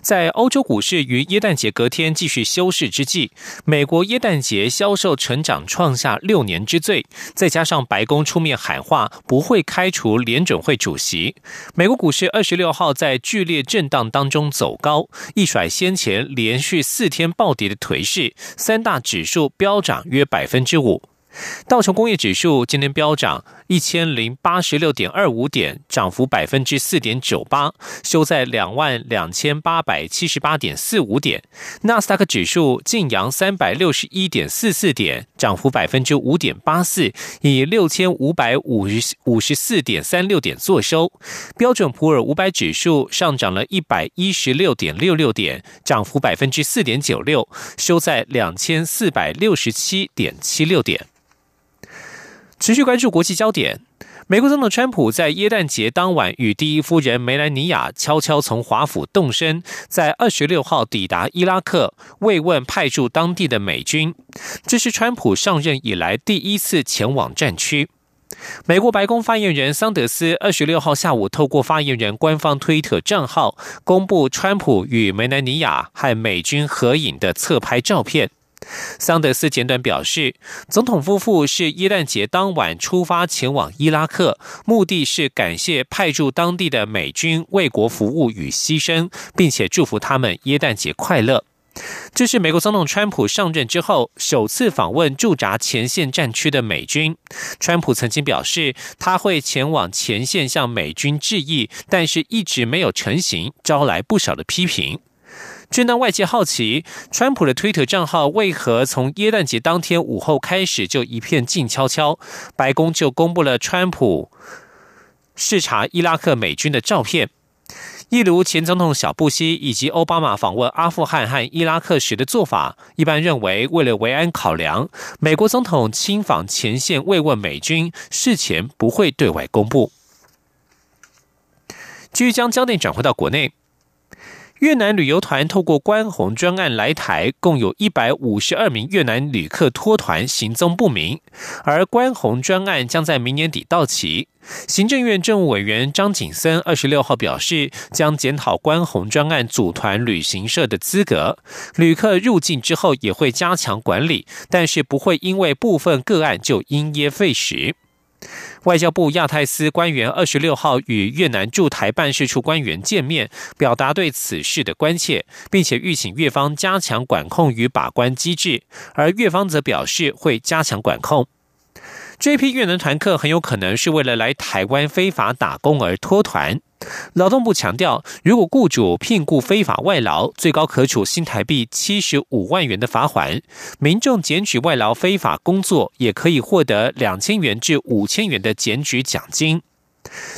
在欧洲股市于耶诞节隔天继续休市之际，美国耶诞节销售成长创下六年之最，再加上白宫出面喊话不会开除联准会主席，美国股市二十六号在剧烈震荡当中走高，一甩先前连续四天暴跌的颓势，三大指数飙涨约百分之五。道琼工业指数今天飙涨一千零八十六点二五点，涨幅百分之四点九八，收在两万两千八百七十八点四五点。纳斯达克指数晋阳三百六十一点四四点，涨幅百分之五点八四，以六千五百五十五十四点三六点作收。标准普尔五百指数上涨了一百一十六点六六点，涨幅百分之四点九六，收在两千四百六十七点七六点。持续关注国际焦点，美国总统川普在耶诞节当晚与第一夫人梅兰妮亚悄悄从华府动身，在二十六号抵达伊拉克慰问派驻当地的美军。这是川普上任以来第一次前往战区。美国白宫发言人桑德斯二十六号下午透过发言人官方推特账号公布川普与梅兰妮亚和美军合影的侧拍照片。桑德斯简短表示，总统夫妇是耶诞节当晚出发前往伊拉克，目的是感谢派驻当地的美军为国服务与牺牲，并且祝福他们耶诞节快乐。这是美国总统川普上任之后首次访问驻扎前线战区的美军。川普曾经表示，他会前往前线向美军致意，但是一直没有成行，招来不少的批评。正当外界好奇川普的推特账号为何从耶诞节当天午后开始就一片静悄悄，白宫就公布了川普视察伊拉克美军的照片。一如前总统小布希以及奥巴马访问阿富汗和伊拉克时的做法，一般认为为了维安考量，美国总统亲访前线慰问美军，事前不会对外公布。继续将焦点转回到国内。越南旅游团透过关红专案来台，共有一百五十二名越南旅客脱团行踪不明，而关红专案将在明年底到期。行政院政务委员张景森二十六号表示，将检讨关红专案组团旅行社的资格，旅客入境之后也会加强管理，但是不会因为部分个案就因噎废食。外交部亚太司官员二十六号与越南驻台办事处官员见面，表达对此事的关切，并且预请越方加强管控与把关机制，而越方则表示会加强管控。这批越南团客很有可能是为了来台湾非法打工而脱团。劳动部强调，如果雇主聘雇非法外劳，最高可处新台币七十五万元的罚款；民众检举外劳非法工作，也可以获得两千元至五千元的检举奖金。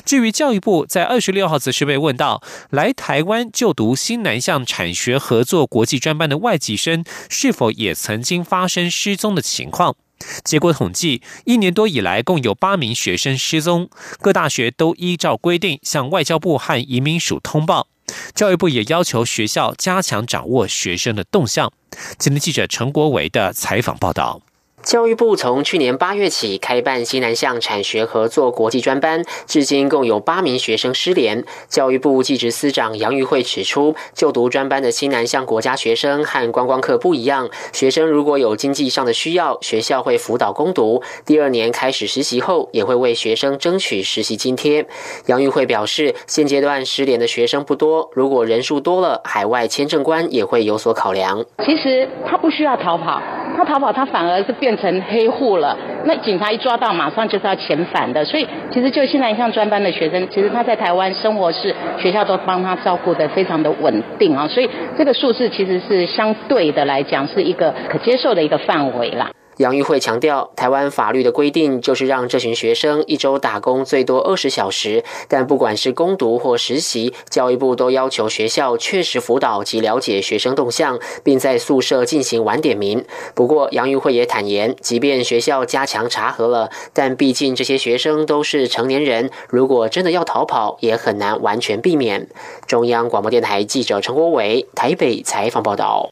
至于教育部，在二十六号则是被问到，来台湾就读新南向产学合作国际专班的外籍生，是否也曾经发生失踪的情况？结果统计，一年多以来，共有八名学生失踪。各大学都依照规定向外交部和移民署通报。教育部也要求学校加强掌握学生的动向。今天记者陈国维的采访报道。教育部从去年八月起开办西南向产学合作国际专班，至今共有八名学生失联。教育部技职司长杨玉慧指出，就读专班的西南向国家学生和观光客不一样，学生如果有经济上的需要，学校会辅导攻读。第二年开始实习后，也会为学生争取实习津贴。杨玉慧表示，现阶段失联的学生不多，如果人数多了，海外签证官也会有所考量。其实他不需要逃跑，他逃跑他反而是变。变成黑户了，那警察一抓到，马上就是要遣返的。所以，其实就现在像专班的学生，其实他在台湾生活是学校都帮他照顾的非常的稳定啊。所以，这个数字其实是相对的来讲是一个可接受的一个范围啦。杨玉慧强调，台湾法律的规定就是让这群学生一周打工最多二十小时，但不管是攻读或实习，教育部都要求学校确实辅导及了解学生动向，并在宿舍进行晚点名。不过，杨玉慧也坦言，即便学校加强查核了，但毕竟这些学生都是成年人，如果真的要逃跑，也很难完全避免。中央广播电台记者陈国伟台北采访报道。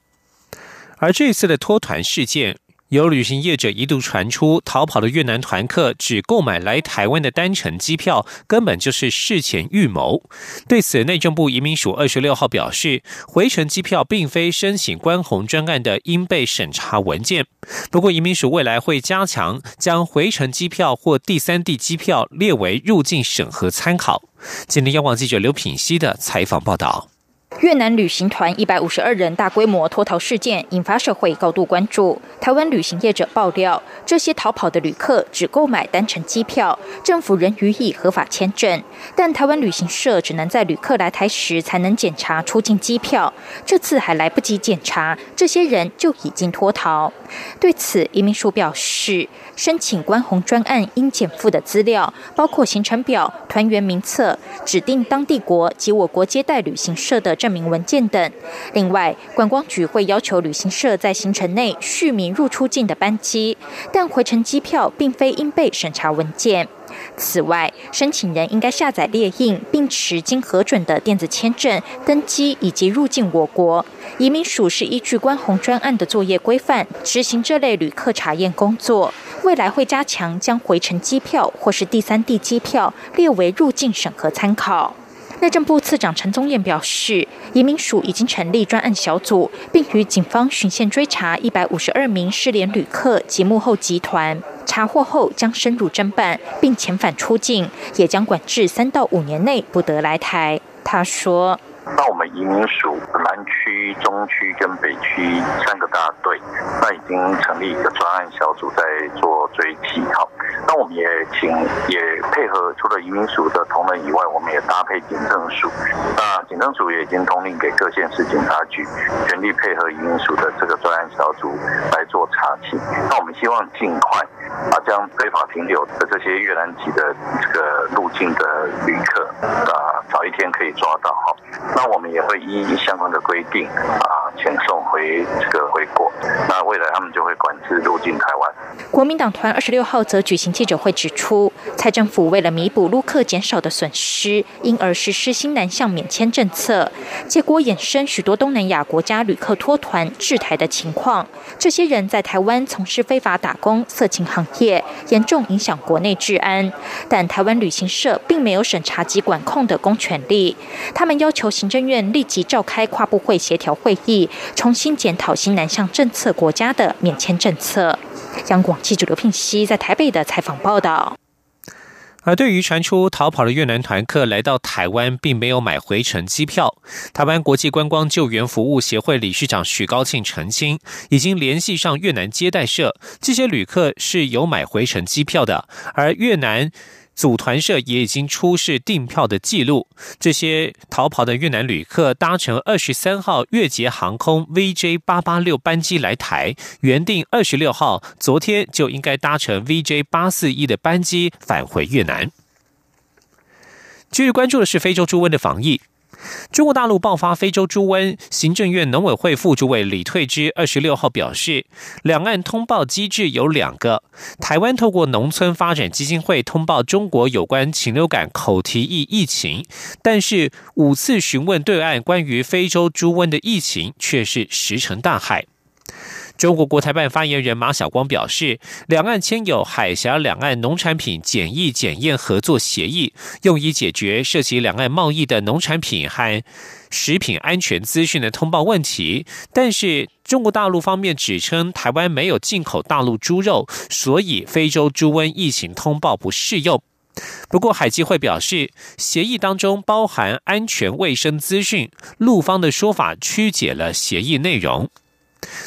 而这次的脱团事件。有旅行业者一度传出，逃跑的越南团客只购买来台湾的单程机票，根本就是事前预谋。对此，内政部移民署二十六号表示，回程机票并非申请关红专案的应被审查文件。不过，移民署未来会加强将回程机票或第三地机票列为入境审核参考。今天，央广记者刘品希的采访报道。越南旅行团一百五十二人大规模脱逃事件引发社会高度关注。台湾旅行业者爆料，这些逃跑的旅客只购买单程机票，政府仍予以合法签证，但台湾旅行社只能在旅客来台时才能检查出境机票。这次还来不及检查，这些人就已经脱逃。对此，移民署表示，申请关红专案应检附的资料包括行程表、团员名册、指定当地国及我国接待旅行社的证。明文件等。另外，观光局会要求旅行社在行程内续名入出境的班机，但回程机票并非应被审查文件。此外，申请人应该下载列印并持经核准的电子签证登机以及入境我国。移民署是依据关红专案的作业规范执行这类旅客查验工作，未来会加强将回程机票或是第三地机票列为入境审核参考。内政部次长陈宗彦表示，移民署已经成立专案小组，并与警方巡线追查一百五十二名失联旅客及幕后集团，查获后将深入侦办，并遣返出境，也将管制三到五年内不得来台。他说。那我们移民署南区、中区跟北区三个大队，那已经成立一个专案小组在做追击。好，那我们也请也配合，除了移民署的同仁以外，我们也搭配警政署。那警政署也已经通令给各县市警察局，全力配合移民署的这个专案小组来做查缉。那我们希望尽快啊，将非法停留的这些越南籍的这个入境的旅客啊，早一天可以抓到哈。那我们也会依相关的规定啊，遣送回这个回国。那未来他们就会管制入境台湾。国民党团二十六号则举行记者会，指出，蔡政府为了弥补陆客减少的损失，因而实施新南向免签政策，结果衍生许多东南亚国家旅客脱团滞台的情况。这些人在台湾从事非法打工、色情行业，严重影响国内治安。但台湾旅行社并没有审查及管控的公权力，他们要求行政院立即召开跨部会协调会议，重新检讨新南向政策国家的免签政策。央广记者刘聘熙在台北的采访报道。而对于传出逃跑的越南团客来到台湾，并没有买回程机票，台湾国际观光救援服务协会理事长许高庆澄清，已经联系上越南接待社，这些旅客是有买回程机票的，而越南。组团社也已经出示订票的记录。这些逃跑的越南旅客搭乘二十三号越捷航空 VJ 八八六班机来台，原定二十六号昨天就应该搭乘 VJ 八四一的班机返回越南。继续关注的是非洲猪瘟的防疫。中国大陆爆发非洲猪瘟，行政院农委会副主委李退之二十六号表示，两岸通报机制有两个，台湾透过农村发展基金会通报中国有关禽流感口蹄疫疫情，但是五次询问对岸关于非洲猪瘟的疫情却是石沉大海。中国国台办发言人马晓光表示，两岸签有海峡两岸农产品检疫检验合作协议，用以解决涉及两岸贸易的农产品和食品安全资讯的通报问题。但是，中国大陆方面指称台湾没有进口大陆猪肉，所以非洲猪瘟疫情通报不适用。不过，海基会表示，协议当中包含安全卫生资讯，陆方的说法曲解了协议内容。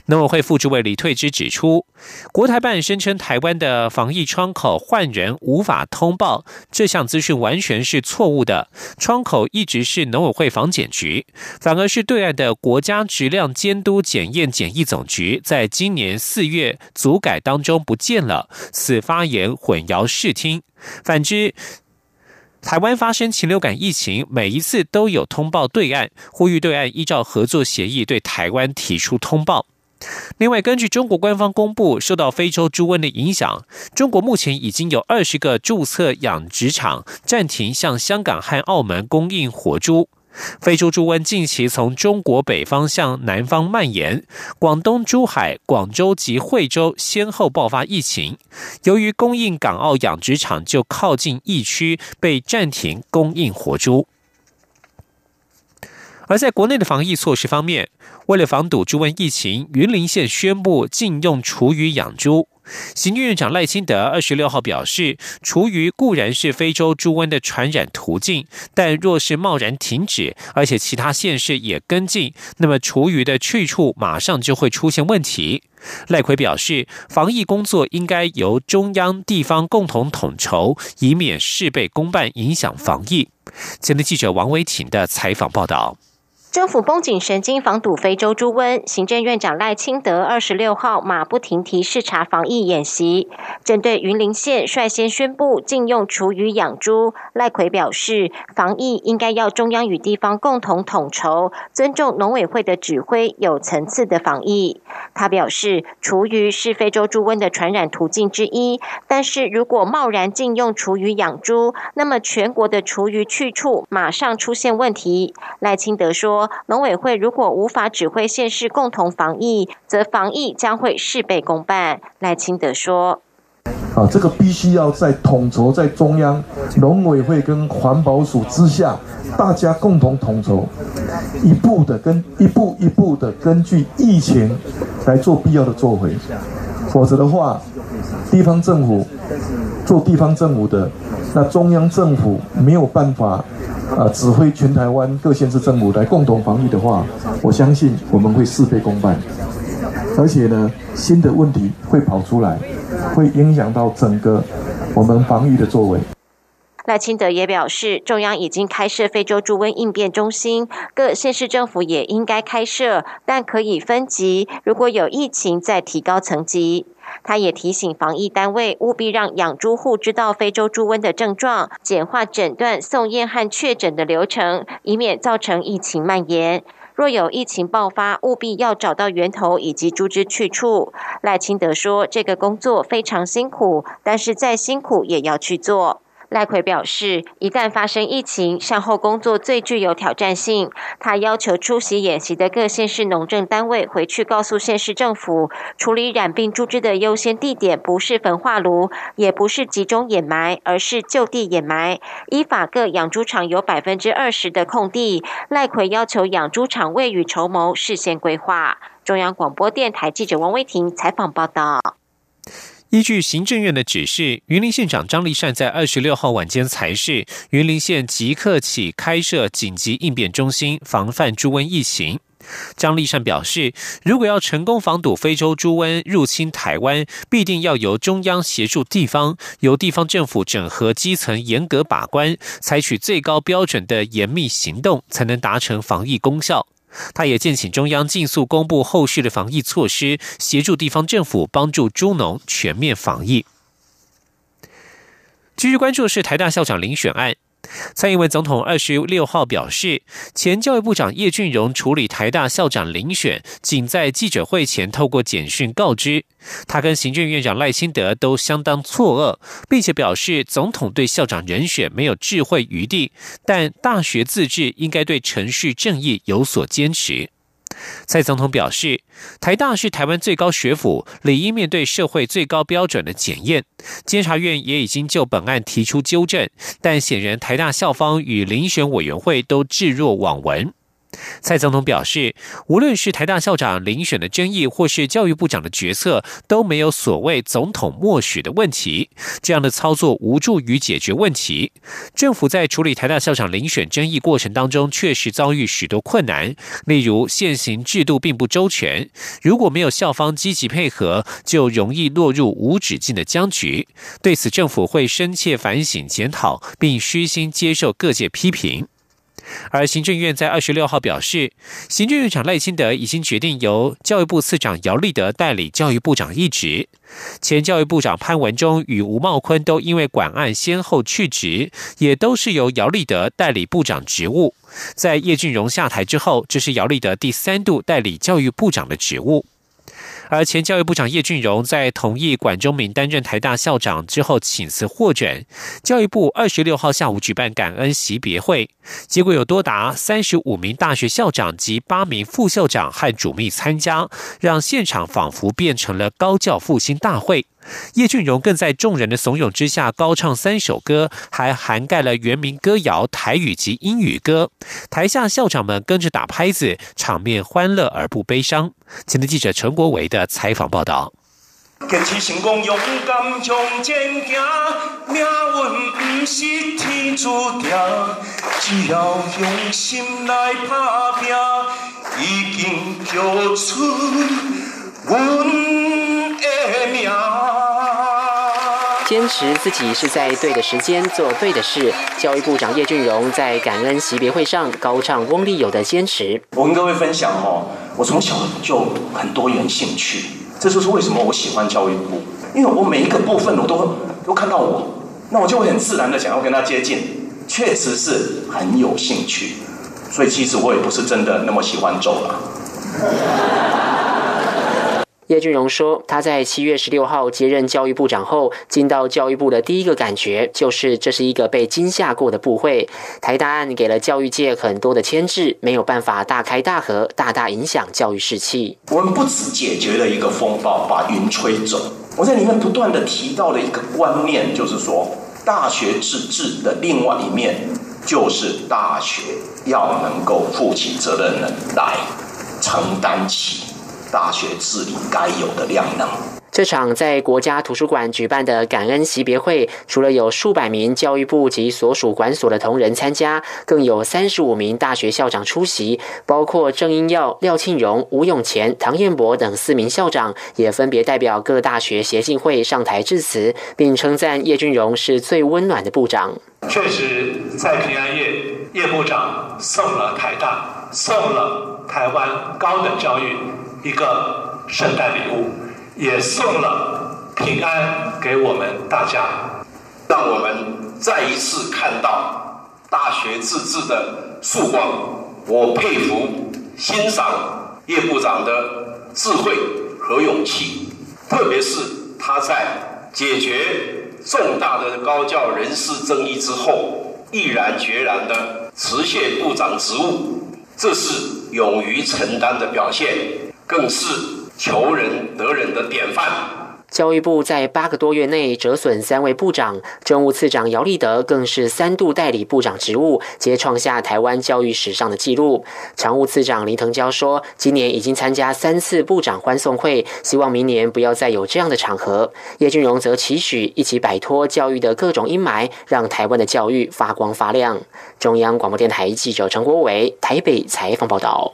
农委会副主委李退之指出，国台办声称台湾的防疫窗口换人无法通报，这项资讯完全是错误的。窗口一直是农委会防检局，反而是对岸的国家质量监督检验检疫总局，在今年四月组改当中不见了，此发言混淆视听。反之。台湾发生禽流感疫情，每一次都有通报对岸，呼吁对岸依照合作协议对台湾提出通报。另外，根据中国官方公布，受到非洲猪瘟的影响，中国目前已经有二十个注册养殖场暂停向香港和澳门供应活猪。非洲猪瘟近期从中国北方向南方蔓延，广东珠海、广州及惠州先后爆发疫情。由于供应港澳养殖场就靠近疫区，被暂停供应活猪。而在国内的防疫措施方面，为了防堵猪瘟疫情，云林县宣布禁用厨余养猪。行政院长赖清德二十六号表示，厨余固然是非洲猪瘟的传染途径，但若是贸然停止，而且其他县市也跟进，那么厨余的去处马上就会出现问题。赖奎表示，防疫工作应该由中央、地方共同统筹，以免事倍功半，影响防疫。前的记者王维婷的采访报道。政府绷紧神经防堵非洲猪瘟，行政院长赖清德二十六号马不停蹄视察防疫演习，针对云林县率先宣布禁用厨余养猪，赖奎表示，防疫应该要中央与地方共同统筹，尊重农委会的指挥，有层次的防疫。他表示，厨余是非洲猪瘟的传染途径之一，但是如果贸然禁用厨余养猪，那么全国的厨余去处马上出现问题。赖清德说。农委会如果无法指挥县市共同防疫，则防疫将会事倍功半。赖清德说：“啊，这个必须要在统筹在中央农委会跟环保署之下，大家共同统筹，一步的跟一步一步的根据疫情来做必要的作为，否则的话，地方政府做地方政府的，那中央政府没有办法。”啊，指挥全台湾各县市政府来共同防疫的话，我相信我们会事倍功半，而且呢，新的问题会跑出来，会影响到整个我们防疫的作为。赖清德也表示，中央已经开设非洲猪瘟应变中心，各县市政府也应该开设，但可以分级，如果有疫情再提高层级。他也提醒防疫单位务必让养猪户知道非洲猪瘟的症状，简化诊断、送验和确诊的流程，以免造成疫情蔓延。若有疫情爆发，务必要找到源头以及猪只去处。赖清德说：“这个工作非常辛苦，但是再辛苦也要去做。”赖奎表示，一旦发生疫情，善后工作最具有挑战性。他要求出席演习的各县市农政单位回去告诉县市政府，处理染病猪只的优先地点不是焚化炉，也不是集中掩埋，而是就地掩埋。依法，各养猪场有百分之二十的空地，赖奎要求养猪场未雨绸缪，事先规划。中央广播电台记者王威婷采访报道。依据行政院的指示，云林县长张立善在二十六号晚间才是云林县即刻起开设紧急应变中心，防范猪瘟疫情。张立善表示，如果要成功防堵非洲猪瘟入侵台湾，必定要由中央协助地方，由地方政府整合基层，严格把关，采取最高标准的严密行动，才能达成防疫功效。他也建请中央尽速公布后续的防疫措施，协助地方政府帮助猪农全面防疫。继续关注的是台大校长遴选案。蔡英文总统二十六号表示，前教育部长叶俊荣处理台大校长遴选，仅在记者会前透过简讯告知。他跟行政院长赖清德都相当错愕，并且表示总统对校长人选没有智慧余地，但大学自治应该对程序正义有所坚持。蔡总统表示，台大是台湾最高学府，理应面对社会最高标准的检验。监察院也已经就本案提出纠正，但显然台大校方与遴选委员会都置若罔闻。蔡总统表示，无论是台大校长遴选的争议，或是教育部长的决策，都没有所谓总统默许的问题。这样的操作无助于解决问题。政府在处理台大校长遴选争议过程当中，确实遭遇许多困难，例如现行制度并不周全，如果没有校方积极配合，就容易落入无止境的僵局。对此，政府会深切反省检讨，并虚心接受各界批评。而行政院在二十六号表示，行政院长赖清德已经决定由教育部次长姚立德代理教育部长一职，前教育部长潘文忠与吴茂坤都因为管案先后去职，也都是由姚立德代理部长职务。在叶俊荣下台之后，这是姚立德第三度代理教育部长的职务。而前教育部长叶俊荣在同意管中明担任台大校长之后请辞获准，教育部二十六号下午举办感恩惜别会，结果有多达三十五名大学校长及八名副校长和主秘参加，让现场仿佛变成了高教复兴大会。叶俊荣更在众人的怂恿之下高唱三首歌，还涵盖了原民歌谣、台语及英语歌。台下校长们跟着打拍子，场面欢乐而不悲伤。前的记者陈国维的采访报道。只要用心来打拼，已经叫出。坚持自己是在对的时间做对的事。教育部长叶俊荣在感恩惜别会上高唱翁立友的坚持。我跟各位分享哦，我从小就很多元兴趣，这就是为什么我喜欢教育部，因为我每一个部分我都都看到我，那我就会很自然的想要跟他接近，确实是很有兴趣。所以其实我也不是真的那么喜欢走了。叶俊荣说：“他在七月十六号接任教育部长后，进到教育部的第一个感觉就是，这是一个被惊吓过的部会。台大案给了教育界很多的牵制，没有办法大开大合，大大影响教育士气。我们不止解决了一个风暴，把云吹走。我在里面不断的提到了一个观念，就是说，大学自治的另外一面，就是大学要能够负起责任来承担起。”大学治理该有的量能。这场在国家图书馆举办的感恩惜别会，除了有数百名教育部及所属管所的同仁参加，更有三十五名大学校长出席，包括郑英耀、廖庆荣、吴永乾、唐彦博等四名校长，也分别代表各大学协进会上台致辞，并称赞叶俊荣是最温暖的部长。确实，在平安夜，叶部长送了台大，送了台湾高等教育。一个圣诞礼物，也送了平安给我们大家，让我们再一次看到大学自治的曙光。我佩服、欣赏叶部长的智慧和勇气，特别是他在解决重大的高教人事争议之后，毅然决然的辞卸部长职务，这是勇于承担的表现。更是求人得人的典范。教育部在八个多月内折损三位部长，政务次长姚立德更是三度代理部长职务，皆创下台湾教育史上的纪录。常务次长林腾蛟说，今年已经参加三次部长欢送会，希望明年不要再有这样的场合。叶俊荣则期许一起摆脱教育的各种阴霾，让台湾的教育发光发亮。中央广播电台记者陈国伟台北采访报道。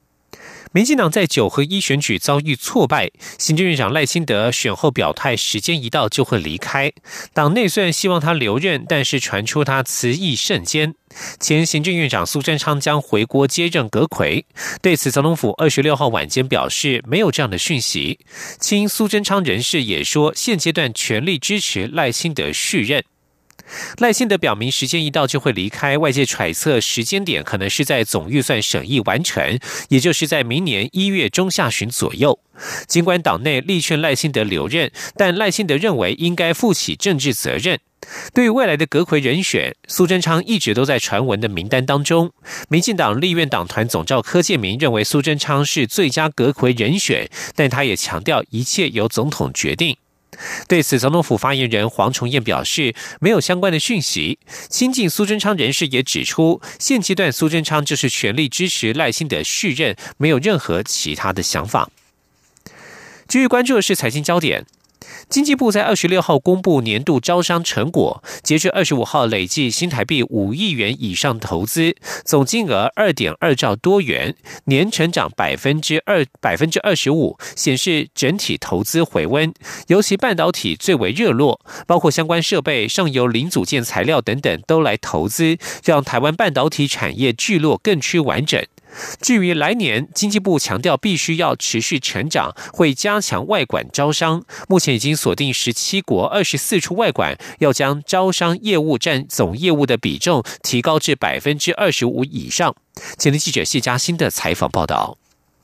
民进党在九合一选举遭遇挫败，行政院长赖清德选后表态，时间一到就会离开。党内虽然希望他留任，但是传出他辞意甚坚。前行政院长苏贞昌将回国接任阁魁。对此，总统府二十六号晚间表示，没有这样的讯息。亲苏贞昌人士也说，现阶段全力支持赖清德续任。赖幸德表明，时间一到就会离开。外界揣测时间点可能是在总预算审议完成，也就是在明年一月中下旬左右。尽管党内力劝赖幸德留任，但赖幸德认为应该负起政治责任。对于未来的阁魁人选，苏贞昌一直都在传闻的名单当中。民进党立院党团总召柯建明认为苏贞昌是最佳阁魁人选，但他也强调一切由总统决定。对此，总统府发言人黄崇彦表示，没有相关的讯息。亲近苏贞昌人士也指出，现阶段苏贞昌就是全力支持赖幸德续任，没有任何其他的想法。继续关注的是财经焦点。经济部在二十六号公布年度招商成果，截至二十五号累计新台币五亿元以上投资，总金额二点二兆多元，年成长百分之二百分之二十五，显示整体投资回温，尤其半导体最为热络，包括相关设备、上游零组件材料等等都来投资，让台湾半导体产业聚落更趋完整。至于来年，经济部强调必须要持续成长，会加强外管招商。目前已经锁定十七国二十四处外管，要将招商业务占总业务的比重提高至百分之二十五以上。前天记者谢佳欣的采访报道。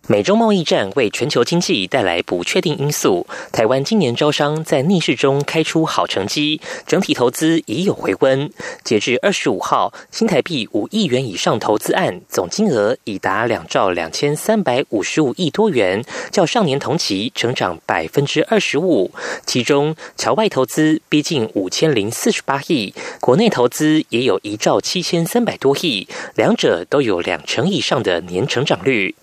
美中贸易战为全球经济带来不确定因素。台湾今年招商在逆市中开出好成绩，整体投资已有回温。截至二十五号，新台币五亿元以上投资案总金额已达两兆两千三百五十五亿多元，较上年同期成长百分之二十五。其中，侨外投资逼近五千零四十八亿，国内投资也有一兆七千三百多亿，两者都有两成以上的年成长率。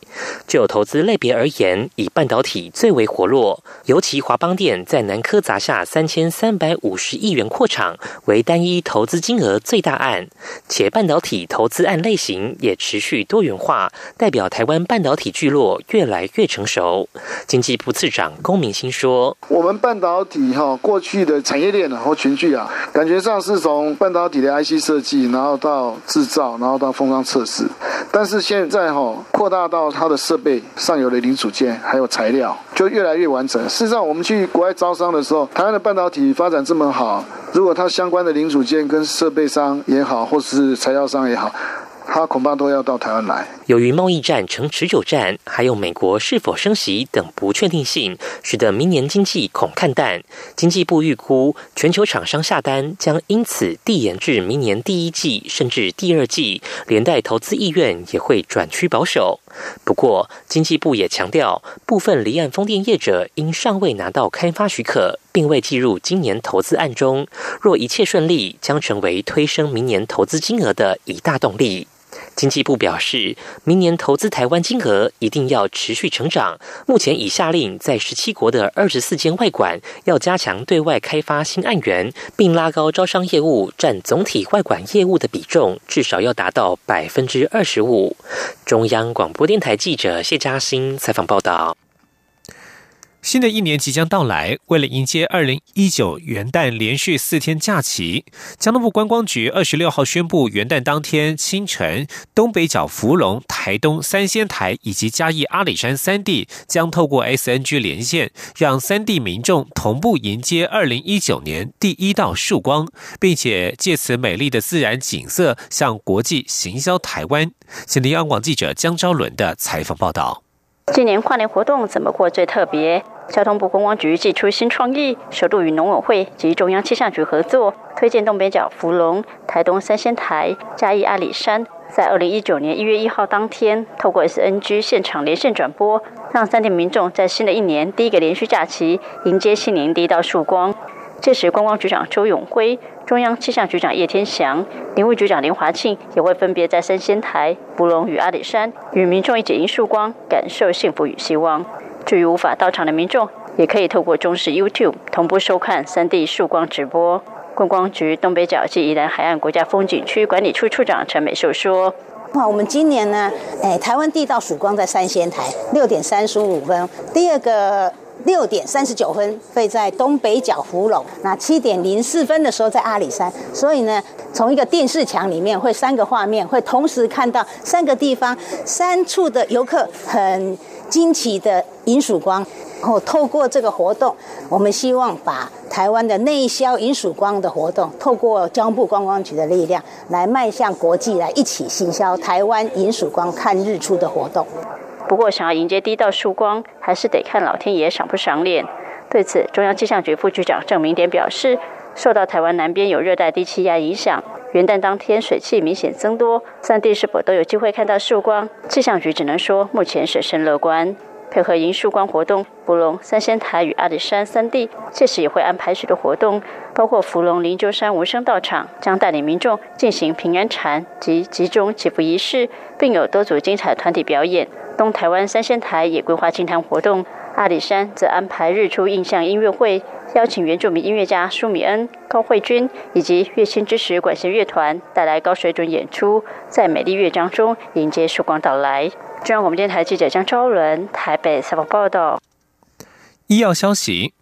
就投资类别而言，以半导体最为活络，尤其华邦电在南科砸下三千三百五十亿元扩厂，为单一投资金额最大案，且半导体投资案类型也持续多元化，代表台湾半导体聚落越来越成熟。经济部次长龚明鑫说：“我们半导体哈过去的产业链然后群聚啊，感觉上是从半导体的 IC 设计，然后到制造，然后到封装测试，但是现在哈扩大到它。”它的设备上游的零组件还有材料就越来越完整。事实上，我们去国外招商的时候，台湾的半导体发展这么好，如果它相关的零组件跟设备商也好，或是材料商也好。它恐怕都要到台湾来。由于贸易战成持久战，还有美国是否升息等不确定性，使得明年经济恐看淡。经济部预估，全球厂商下单将因此递延至明年第一季甚至第二季，连带投资意愿也会转趋保守。不过，经济部也强调，部分离岸风电业者因尚未拿到开发许可，并未计入今年投资案中。若一切顺利，将成为推升明年投资金额的一大动力。经济部表示，明年投资台湾金额一定要持续成长。目前已下令在十七国的二十四间外馆要加强对外开发新案源，并拉高招商业务占总体外管业务的比重，至少要达到百分之二十五。中央广播电台记者谢嘉欣采访报道。新的一年即将到来，为了迎接二零一九元旦连续四天假期，交通部观光局二十六号宣布，元旦当天清晨，东北角福隆、台东三仙台以及嘉义阿里山三地将透过 SNG 连线，让三地民众同步迎接二零一九年第一道曙光，并且借此美丽的自然景色向国际行销台湾。请听央广记者江昭伦的采访报道。今年跨年活动怎么过最特别？交通部观光局祭出新创意，首度与农委会及中央气象局合作，推荐东北角福隆、台东三仙台、嘉义阿里山，在二零一九年一月一号当天，透过 SNG 现场连线转播，让三地民众在新的一年第一个连续假期迎接新年第一道曙光。届时，观光局长周永辉、中央气象局长叶天祥、林务局长林华庆也会分别在三仙台、福隆与阿里山，与民众一起迎曙光，感受幸福与希望。至于无法到场的民众，也可以透过中视 YouTube 同步收看三 D 曙光直播。观光局东北角及宜兰海岸国家风景区管理处处长陈美秀说：“哇，我们今年呢，哎，台湾地道曙光在三仙台六点三十五分，第二个。”六点三十九分会在东北角福隆，那七点零四分的时候在阿里山，所以呢，从一个电视墙里面会三个画面，会同时看到三个地方、三处的游客很惊奇的银曙光。然后透过这个活动，我们希望把台湾的内销银曙光的活动，透过交部观光局的力量，来迈向国际，来一起行销台湾银曙光看日出的活动。不过，想要迎接第一道曙光，还是得看老天爷赏不赏脸。对此，中央气象局副局长郑明典表示，受到台湾南边有热带低气压影响，元旦当天水汽明显增多，三地是否都有机会看到曙光？气象局只能说，目前审慎乐观。配合迎曙光活动，福隆、三仙台与阿里山三地届时也会安排许多活动，包括福隆灵鹫山无声道场将带领民众进行平安禅及集中祈福仪式，并有多组精彩团体表演。东台湾三仙台也规划清谈活动，阿里山则安排日出印象音乐会，邀请原住民音乐家舒米恩、高慧君以及乐清之石管弦乐团带来高水准演出，在美丽乐章中迎接曙光到来。中央广播电台记者江昭伦台北采访报道。医药消息。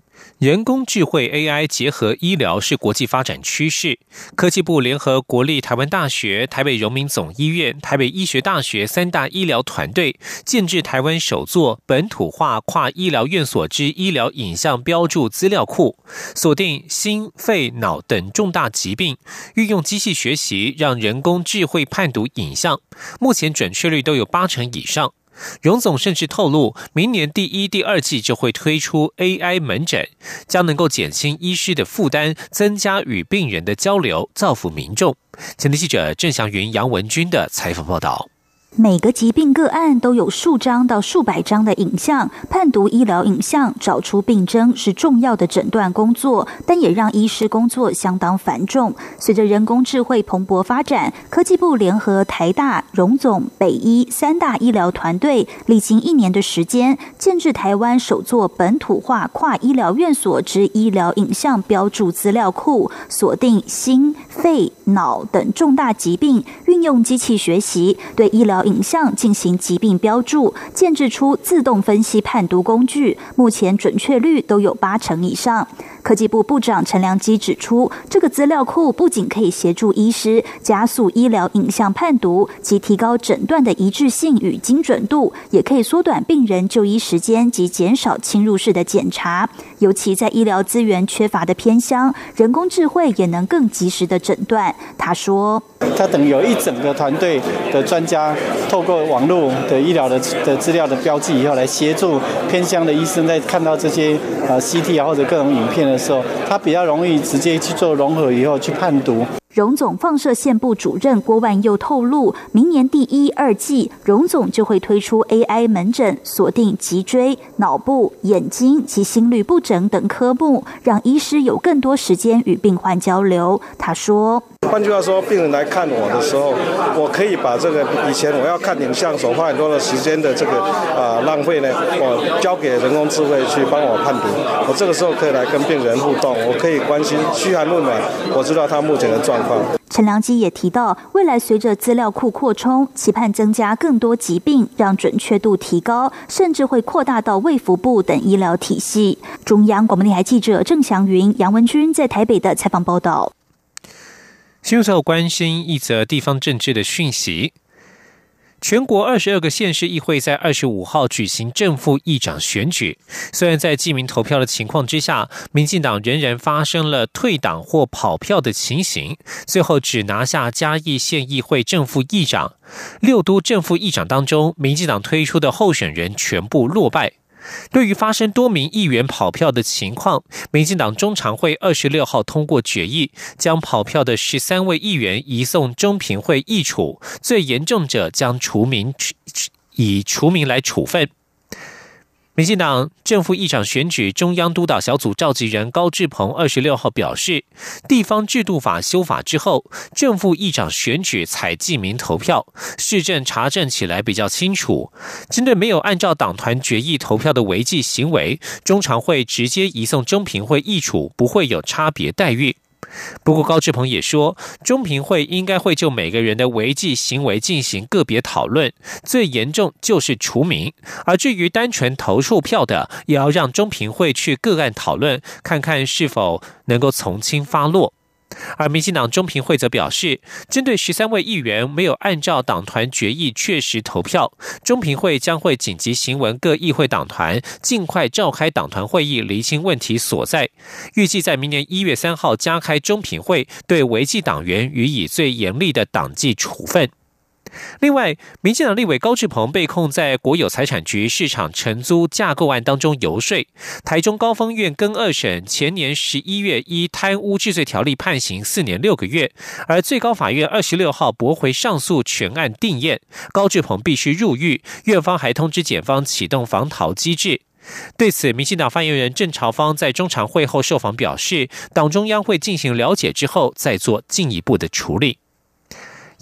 人工智慧 AI 结合医疗是国际发展趋势。科技部联合国立台湾大学、台北荣民总医院、台北医学大学三大医疗团队，建制台湾首座本土化跨医疗院所之医疗影像标注资料库，锁定心、肺、脑等重大疾病，运用机器学习让人工智慧判读影像，目前准确率都有八成以上。荣总甚至透露，明年第一、第二季就会推出 AI 门诊，将能够减轻医师的负担，增加与病人的交流，造福民众。前天记者郑祥云、杨文军的采访报道。每个疾病个案都有数张到数百张的影像，判读医疗影像，找出病征是重要的诊断工作，但也让医师工作相当繁重。随着人工智慧蓬勃发展，科技部联合台大、荣总、北医三大医疗团队，历经一年的时间，建制台湾首座本土化跨医疗院所之医疗影像标注资料库，锁定心、肺、脑等重大疾病，运用机器学习对医疗。影像进行疾病标注，建制出自动分析判读工具，目前准确率都有八成以上。科技部部长陈良基指出，这个资料库不仅可以协助医师加速医疗影像判读及提高诊断的一致性与精准度，也可以缩短病人就医时间及减少侵入式的检查。尤其在医疗资源缺乏的偏乡，人工智慧也能更及时的诊断。他说：“他等有一整个团队的专家，透过网络的医疗的的资料的标记以后，来协助偏乡的医生在看到这些呃 CT 啊或者各种影片。”的时候，它比较容易直接去做融合，以后去判读。荣总放射线部主任郭万佑透露，明年第一、二季，荣总就会推出 AI 门诊，锁定脊椎、脑部、眼睛及心率不整等科目，让医师有更多时间与病患交流。他说。换句话说，病人来看我的时候，我可以把这个以前我要看影像所花很多的时间的这个啊浪费呢，我交给人工智慧去帮我判读。我这个时候可以来跟病人互动，我可以关心嘘寒问暖，我知道他目前的状况。陈良基也提到，未来随着资料库扩充，期盼增加更多疾病，让准确度提高，甚至会扩大到卫福部等医疗体系。中央广播电台记者郑祥云、杨文君在台北的采访报道。新闻所关心一则地方政治的讯息：全国二十二个县市议会，在二十五号举行正副议长选举。虽然在记名投票的情况之下，民进党仍然发生了退党或跑票的情形，最后只拿下嘉义县议会正副议长。六都正副议长当中，民进党推出的候选人全部落败。对于发生多名议员跑票的情况，民进党中常会二十六号通过决议，将跑票的十三位议员移送中评会议处，最严重者将除名，以除名来处分。民进党正副议长选举中央督导小组召集人高志鹏二十六号表示，地方制度法修法之后，正副议长选举采记名投票，市政查证起来比较清楚。针对没有按照党团决议投票的违纪行为，中常会直接移送中评会议处，不会有差别待遇。不过，高志鹏也说，中评会应该会就每个人的违纪行为进行个别讨论，最严重就是除名。而至于单纯投数票的，也要让中评会去个案讨论，看看是否能够从轻发落。而民进党中评会则表示，针对十三位议员没有按照党团决议确实投票，中评会将会紧急行文各议会党团，尽快召开党团会议，厘清问题所在。预计在明年一月三号加开中评会，对违纪党员予以最严厉的党纪处分。另外，民进党立委高志鹏被控在国有财产局市场承租架构案当中游说，台中高峰院跟二审前年十一月依贪污治罪条例判刑四年六个月，而最高法院二十六号驳回上诉全案定验，高志鹏必须入狱，院方还通知检方启动防逃机制。对此，民进党发言人郑朝芳在中常会后受访表示，党中央会进行了解之后再做进一步的处理。